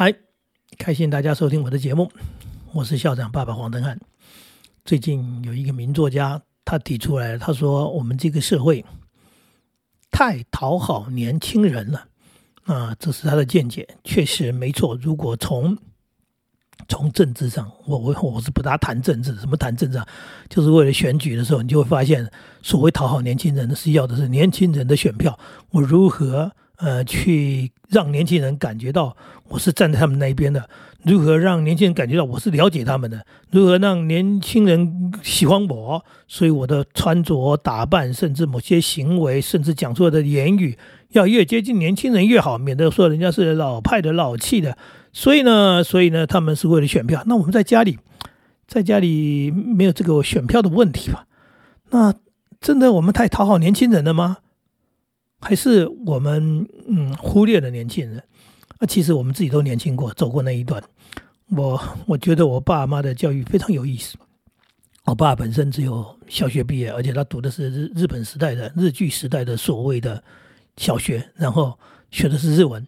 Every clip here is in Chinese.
嗨，开心大家收听我的节目，我是校长爸爸黄登汉。最近有一个名作家，他提出来，他说我们这个社会太讨好年轻人了啊，这是他的见解，确实没错。如果从从政治上，我我我是不大谈政治，什么谈政治啊？就是为了选举的时候，你就会发现，所谓讨好年轻人的是要的是年轻人的选票，我如何？呃，去让年轻人感觉到我是站在他们那一边的，如何让年轻人感觉到我是了解他们的？如何让年轻人喜欢我？所以我的穿着打扮，甚至某些行为，甚至讲出来的言语，要越接近年轻人越好，免得说人家是老派的老气的。所以呢，所以呢，他们是为了选票。那我们在家里，在家里没有这个选票的问题吧？那真的我们太讨好年轻人了吗？还是我们嗯忽略了年轻人，那其实我们自己都年轻过，走过那一段。我我觉得我爸妈的教育非常有意思。我爸本身只有小学毕业，而且他读的是日日本时代的日剧时代的所谓的小学，然后学的是日文。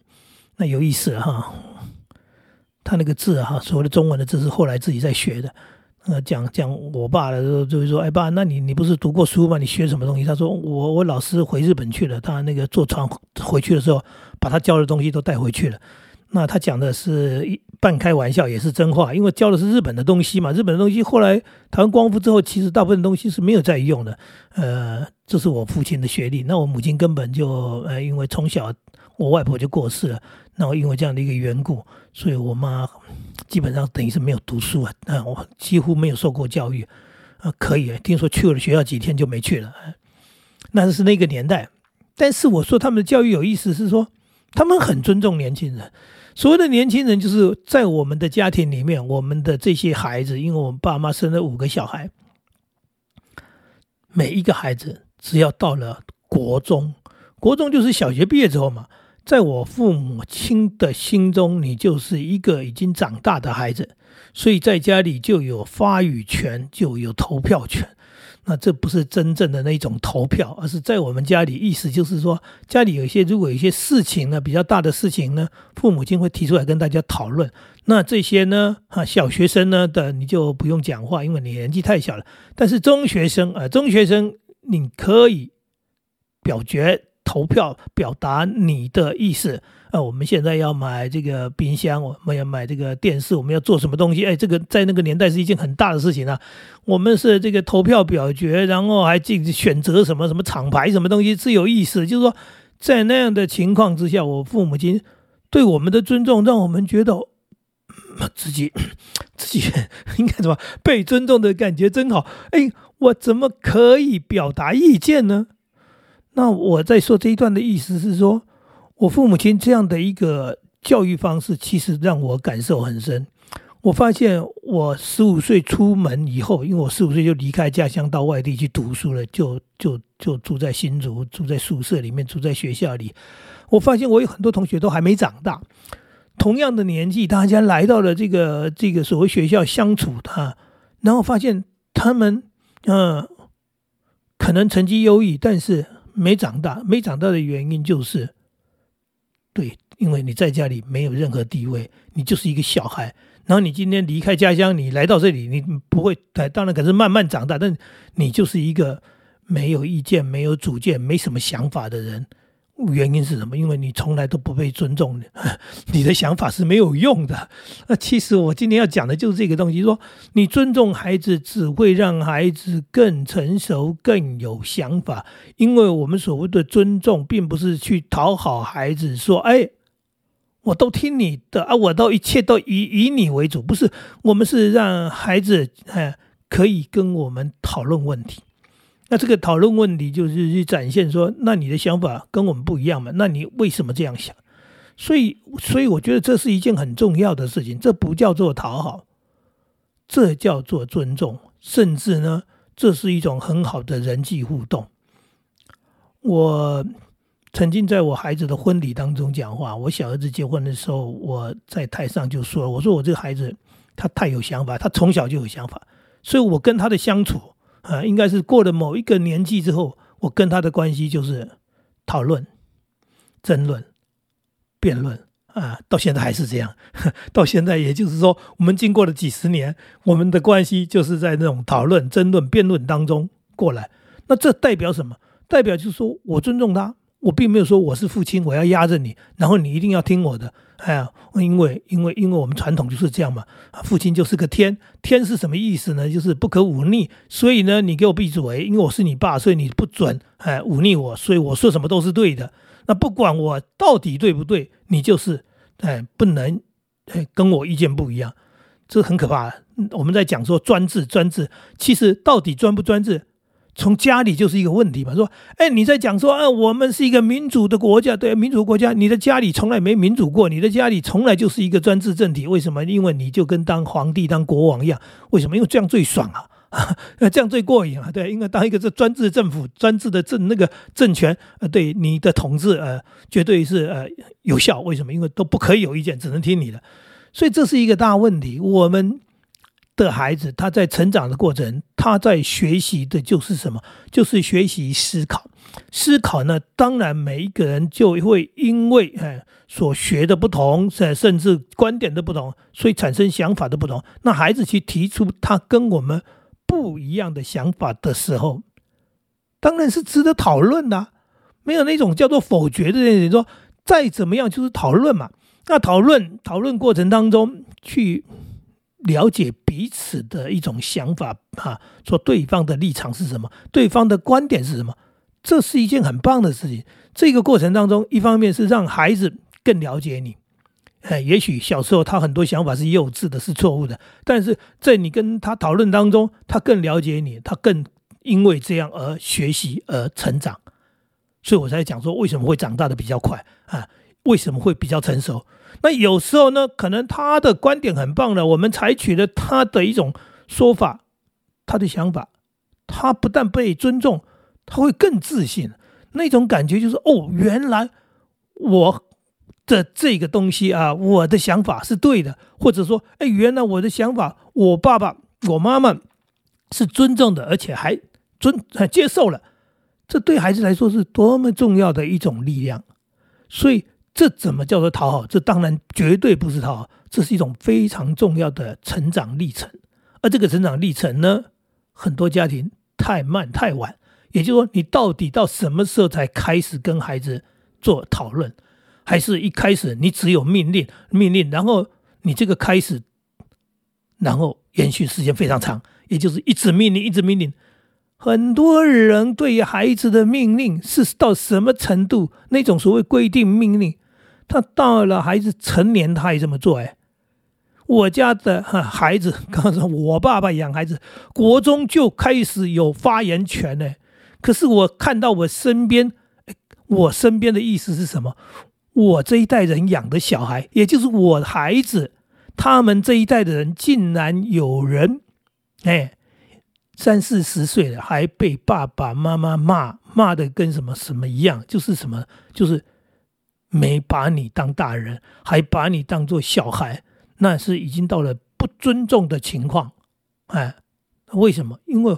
那有意思了哈，他那个字哈，所谓的中文的字是后来自己在学的。呃，讲讲我爸的时候，就会说：“哎，爸，那你你不是读过书吗？你学什么东西？”他说：“我我老师回日本去了，他那个坐船回去的时候，把他教的东西都带回去了。那他讲的是一半开玩笑，也是真话，因为教的是日本的东西嘛。日本的东西后来台湾光复之后，其实大部分东西是没有再用的。呃，这是我父亲的学历。那我母亲根本就呃，因为从小我外婆就过世了，那我因为这样的一个缘故，所以我妈。”基本上等于是没有读书啊，啊，我几乎没有受过教育，啊，可以，听说去了学校几天就没去了，那是那个年代。但是我说他们的教育有意思，是说他们很尊重年轻人。所谓的年轻人，就是在我们的家庭里面，我们的这些孩子，因为我们爸妈生了五个小孩，每一个孩子只要到了国中，国中就是小学毕业之后嘛。在我父母亲的心中，你就是一个已经长大的孩子，所以在家里就有发语权，就有投票权。那这不是真正的那种投票，而是在我们家里，意思就是说，家里有一些如果有一些事情呢，比较大的事情呢，父母亲会提出来跟大家讨论。那这些呢，哈，小学生呢的你就不用讲话，因为你年纪太小了。但是中学生啊，中学生你可以表决。投票表达你的意思啊！我们现在要买这个冰箱，我们要买这个电视，我们要做什么东西？哎，这个在那个年代是一件很大的事情啊！我们是这个投票表决，然后还进选择什么什么厂牌什么东西是有意思。就是说，在那样的情况之下，我父母亲对我们的尊重，让我们觉得自己 自己 应该怎么被尊重的感觉真好。哎，我怎么可以表达意见呢？那我在说这一段的意思是说，我父母亲这样的一个教育方式，其实让我感受很深。我发现我十五岁出门以后，因为我十五岁就离开家乡到外地去读书了，就就就住在新竹，住在宿舍里面，住在学校里。我发现我有很多同学都还没长大，同样的年纪，大家来到了这个这个所谓学校相处的，然后发现他们嗯，可能成绩优异，但是。没长大，没长大的原因就是，对，因为你在家里没有任何地位，你就是一个小孩。然后你今天离开家乡，你来到这里，你不会，当然可是慢慢长大，但你就是一个没有意见、没有主见、没什么想法的人。原因是什么？因为你从来都不被尊重，你的想法是没有用的。那其实我今天要讲的就是这个东西：说你尊重孩子，只会让孩子更成熟、更有想法。因为我们所谓的尊重，并不是去讨好孩子，说“哎，我都听你的啊，我都一切都以以你为主”。不是，我们是让孩子哎可以跟我们讨论问题。那这个讨论问题就是去展现说，那你的想法跟我们不一样嘛？那你为什么这样想？所以，所以我觉得这是一件很重要的事情。这不叫做讨好，这叫做尊重，甚至呢，这是一种很好的人际互动。我曾经在我孩子的婚礼当中讲话，我小儿子结婚的时候，我在台上就说，我说我这个孩子他太有想法，他从小就有想法，所以我跟他的相处。啊，应该是过了某一个年纪之后，我跟他的关系就是讨论、争论、辩论啊，到现在还是这样。到现在，也就是说，我们经过了几十年，我们的关系就是在那种讨论、争论、辩论当中过来。那这代表什么？代表就是说我尊重他，我并没有说我是父亲，我要压着你，然后你一定要听我的。哎呀，因为因为因为我们传统就是这样嘛。父亲就是个天，天是什么意思呢？就是不可忤逆。所以呢，你给我闭嘴，因为我是你爸，所以你不准哎忤逆我，所以我说什么都是对的。那不管我到底对不对，你就是哎不能哎跟我意见不一样，这很可怕。我们在讲说专制，专制其实到底专不专制，从家里就是一个问题嘛。说哎你在讲说啊，我们是一个民主的国家，对民主国家，你的家里从来没民主过，你的家里从来就是一个专制政体。为什么？因为你就跟当皇帝、当国王一样。为什么？因为这样最爽啊。那这样最过瘾啊，对，因为当一个这专制政府、专制的政那个政权，呃，对你的统治，呃，绝对是呃有效。为什么？因为都不可以有意见，只能听你的。所以这是一个大问题。我们的孩子他在成长的过程，他在学习的就是什么？就是学习思考。思考呢，当然每一个人就会因为哎所学的不同，甚甚至观点的不同，所以产生想法的不同。那孩子去提出他跟我们。不一样的想法的时候，当然是值得讨论的，没有那种叫做否决的。你说再怎么样就是讨论嘛。那讨论讨论过程当中去了解彼此的一种想法啊，说对方的立场是什么，对方的观点是什么，这是一件很棒的事情。这个过程当中，一方面是让孩子更了解你。哎，也许小时候他很多想法是幼稚的，是错误的，但是在你跟他讨论当中，他更了解你，他更因为这样而学习而成长，所以我才讲说为什么会长大的比较快啊？为什么会比较成熟？那有时候呢，可能他的观点很棒的，我们采取了他的一种说法，他的想法，他不但被尊重，他会更自信，那种感觉就是哦，原来我。的这个东西啊，我的想法是对的，或者说，哎，原来我的想法，我爸爸、我妈妈是尊重的，而且还尊还接受了，这对孩子来说是多么重要的一种力量。所以，这怎么叫做讨好？这当然绝对不是讨好，这是一种非常重要的成长历程。而这个成长历程呢，很多家庭太慢太晚，也就是说，你到底到什么时候才开始跟孩子做讨论？还是一开始你只有命令，命令，然后你这个开始，然后延续时间非常长，也就是一直命令，一直命令。很多人对于孩子的命令是到什么程度？那种所谓规定命令，他到了孩子成年他也这么做。哎，我家的孩子，刚才我爸爸养孩子，国中就开始有发言权呢。可是我看到我身边，我身边的意思是什么？我这一代人养的小孩，也就是我孩子，他们这一代的人，竟然有人，哎，三四十岁了，还被爸爸妈妈骂，骂的跟什么什么一样，就是什么，就是没把你当大人，还把你当做小孩，那是已经到了不尊重的情况，哎，为什么？因为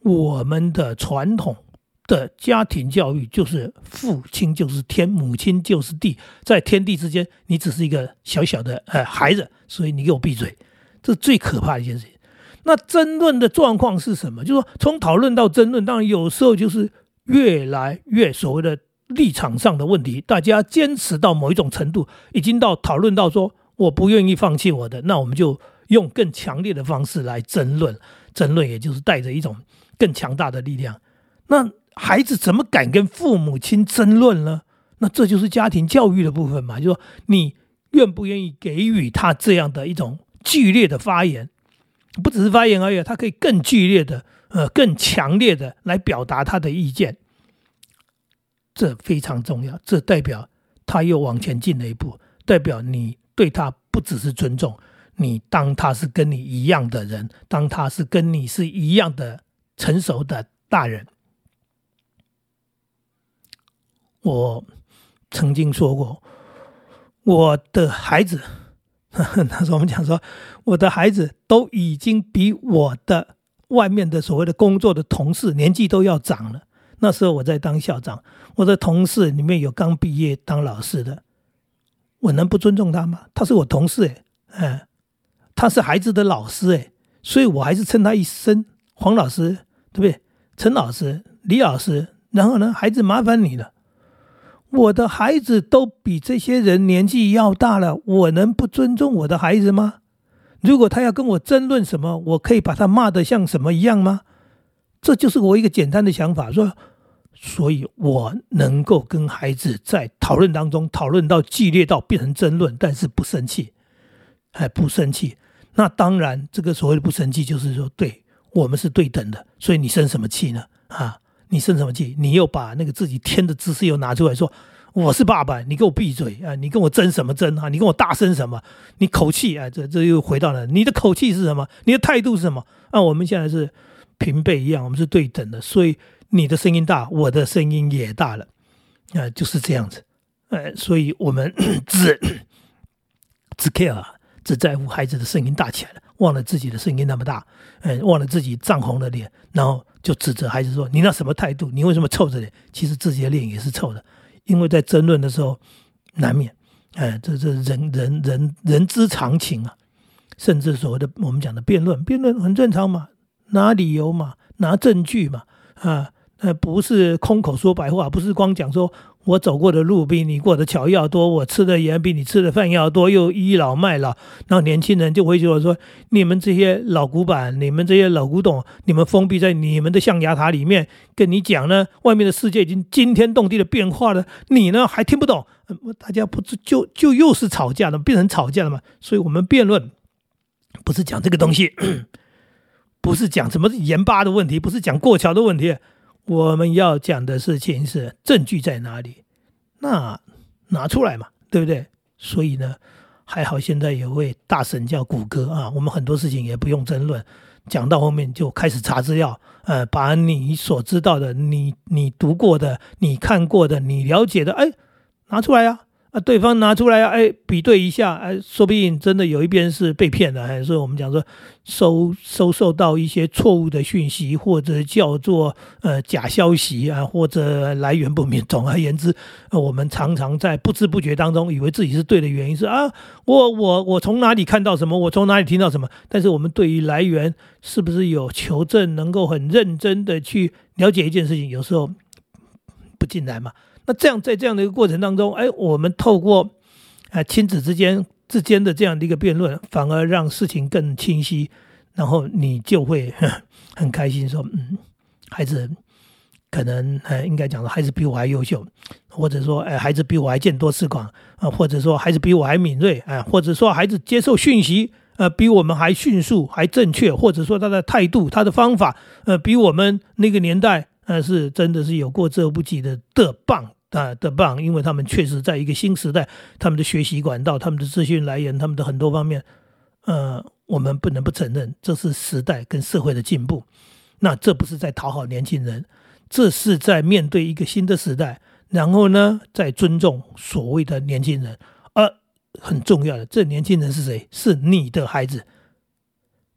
我们的传统。的家庭教育就是父亲就是天，母亲就是地，在天地之间，你只是一个小小的呃孩子，所以你给我闭嘴，这最可怕的一件事情。那争论的状况是什么？就是说从讨论到争论，当然有时候就是越来越所谓的立场上的问题，大家坚持到某一种程度，已经到讨论到说我不愿意放弃我的，那我们就用更强烈的方式来争论，争论也就是带着一种更强大的力量，那。孩子怎么敢跟父母亲争论呢？那这就是家庭教育的部分嘛。就说你愿不愿意给予他这样的一种剧烈的发言，不只是发言而已，他可以更剧烈的、呃，更强烈的来表达他的意见。这非常重要，这代表他又往前进了一步，代表你对他不只是尊重，你当他是跟你一样的人，当他是跟你是一样的成熟的大人。我曾经说过，我的孩子，他说我们讲说，我的孩子都已经比我的外面的所谓的工作的同事年纪都要长了。那时候我在当校长，我的同事里面有刚毕业当老师的，我能不尊重他吗？他是我同事诶，嗯，他是孩子的老师诶，所以我还是称他一声黄老师，对不对？陈老师、李老师，然后呢，孩子麻烦你了。我的孩子都比这些人年纪要大了，我能不尊重我的孩子吗？如果他要跟我争论什么，我可以把他骂得像什么一样吗？这就是我一个简单的想法，说，所以我能够跟孩子在讨论当中讨论到激烈到变成争论，但是不生气，哎，不生气。那当然，这个所谓的不生气，就是说，对我们是对等的，所以你生什么气呢？啊？你生什么气？你又把那个自己天的姿势又拿出来说，我是爸爸，你给我闭嘴啊！你跟我争什么争啊？你跟我大声什么？你口气啊？这这又回到了你的口气是什么？你的态度是什么？啊，我们现在是平辈一样，我们是对等的，所以你的声音大，我的声音也大了，啊，就是这样子，哎，所以我们 只 只 care 只在乎孩子的声音大起来了，忘了自己的声音那么大，嗯，忘了自己涨红了脸，然后。就指责孩子说：“你那什么态度？你为什么臭着脸？其实自己的脸也是臭的，因为在争论的时候难免，哎，这这人人人人之常情啊。甚至所谓的我们讲的辩论，辩论很正常嘛，拿理由嘛，拿证据嘛，啊，那不是空口说白话，不是光讲说。”我走过的路比你过的桥要多，我吃的盐比你吃的饭要多，又倚老卖老，然后年轻人就会觉得说：你们这些老古板，你们这些老古董，你们封闭在你们的象牙塔里面，跟你讲呢，外面的世界已经惊天动地的变化了，你呢还听不懂？大家不是就就又是吵架了，变成吵架了嘛？所以我们辩论不是讲这个东西，不是讲什么盐巴的问题，不是讲过桥的问题。我们要讲的事情是证据在哪里？那拿出来嘛，对不对？所以呢，还好现在有位大神叫谷歌啊，我们很多事情也不用争论，讲到后面就开始查资料，呃，把你所知道的、你你读过的、你看过的、你了解的，哎，拿出来啊。啊，对方拿出来，哎，比对一下，哎，说不定真的有一边是被骗的，还是我们讲说收收受到一些错误的讯息，或者叫做呃假消息啊，或者来源不明。总而言之，我们常常在不知不觉当中以为自己是对的原因是啊，我我我从哪里看到什么，我从哪里听到什么，但是我们对于来源是不是有求证，能够很认真的去了解一件事情，有时候不进来嘛。那这样，在这样的一个过程当中，哎，我们透过，啊，亲子之间之间的这样的一个辩论，反而让事情更清晰，然后你就会 很开心说，嗯，孩子可能，呃，应该讲说，孩子比我还优秀，或者说，哎，孩子比我还见多识广啊，或者说，孩子比我还敏锐，啊，或者说，孩子接受讯息，呃，比我们还迅速，还正确，或者说他的态度、他的方法，呃，比我们那个年代。呃是真的是有过之而不及的的棒啊的棒，因为他们确实在一个新时代，他们的学习管道、他们的资讯来源、他们的很多方面，呃，我们不能不承认，这是时代跟社会的进步。那这不是在讨好年轻人，这是在面对一个新的时代，然后呢，在尊重所谓的年轻人。而很重要的，这年轻人是谁？是你的孩子。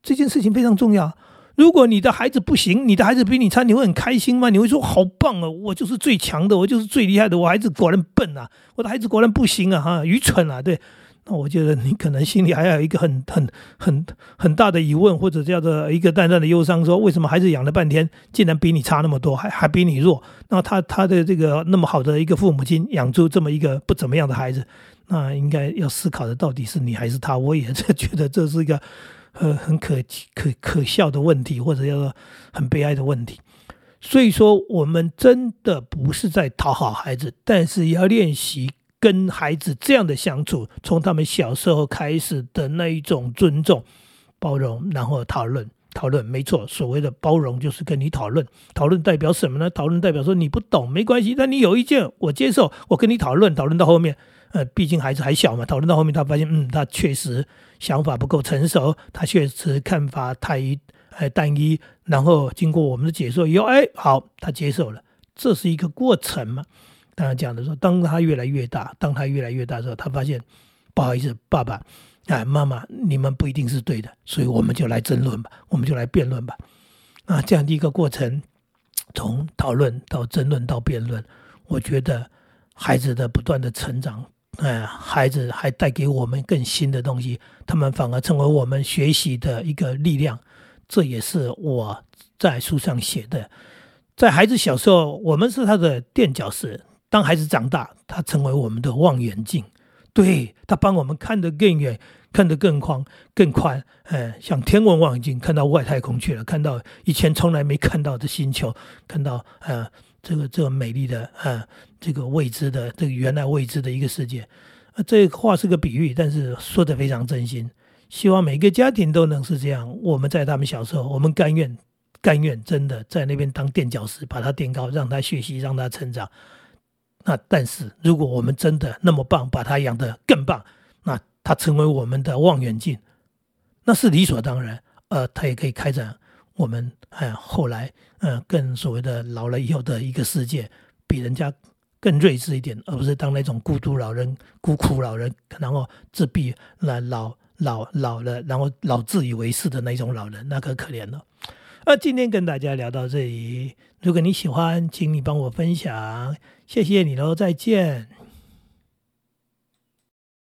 这件事情非常重要。如果你的孩子不行，你的孩子比你差，你会很开心吗？你会说好棒哦，我就是最强的，我就是最厉害的，我孩子果然笨啊，我的孩子果然不行啊，哈，愚蠢啊，对，那我觉得你可能心里还有一个很很很很大的疑问，或者叫做一个淡淡的忧伤，说为什么孩子养了半天，竟然比你差那么多，还还比你弱？那他他的这个那么好的一个父母亲养出这么一个不怎么样的孩子，那应该要思考的到底是你还是他？我也觉得这是一个。呃，很可可可笑的问题，或者叫做很悲哀的问题。所以说，我们真的不是在讨好孩子，但是要练习跟孩子这样的相处，从他们小时候开始的那一种尊重、包容，然后讨论讨论。没错，所谓的包容就是跟你讨论，讨论代表什么呢？讨论代表说你不懂没关系，但你有意见我接受，我跟你讨论，讨论到后面。呃，毕竟孩子还小嘛，讨论到后面，他发现，嗯，他确实想法不够成熟，他确实看法太呃单一。然后经过我们的解说以后，哎，好，他接受了，这是一个过程嘛。当然讲的说，当他越来越大，当他越来越大的时候，他发现，不好意思，爸爸，哎，妈妈，你们不一定是对的，所以我们就来争论吧，我们就来辩论吧。啊，这样的一个过程，从讨论到争论到辩论，我觉得孩子的不断的成长。呃，孩子还带给我们更新的东西，他们反而成为我们学习的一个力量。这也是我在书上写的。在孩子小时候，我们是他的垫脚石；当孩子长大，他成为我们的望远镜。对他帮我们看得更远，看得更宽、更宽。呃，像天文望远镜看到外太空去了，看到以前从来没看到的星球，看到呃这个这个美丽的呃这个未知的这个原来未知的一个世界。呃，这话是个比喻，但是说的非常真心。希望每个家庭都能是这样。我们在他们小时候，我们甘愿。甘愿真的在那边当垫脚石，把他垫高，让他学习，让他成长。那但是，如果我们真的那么棒，把他养得更棒，那他成为我们的望远镜，那是理所当然。呃，他也可以开展我们哎后来嗯更所谓的老了以后的一个世界，比人家更睿智一点，而不是当那种孤独老人、孤苦老人，然后自闭、那老老老了，然后老自以为是的那种老人，那可可怜了。那今天跟大家聊到这里，如果你喜欢，请你帮我分享，谢谢你喽，再见。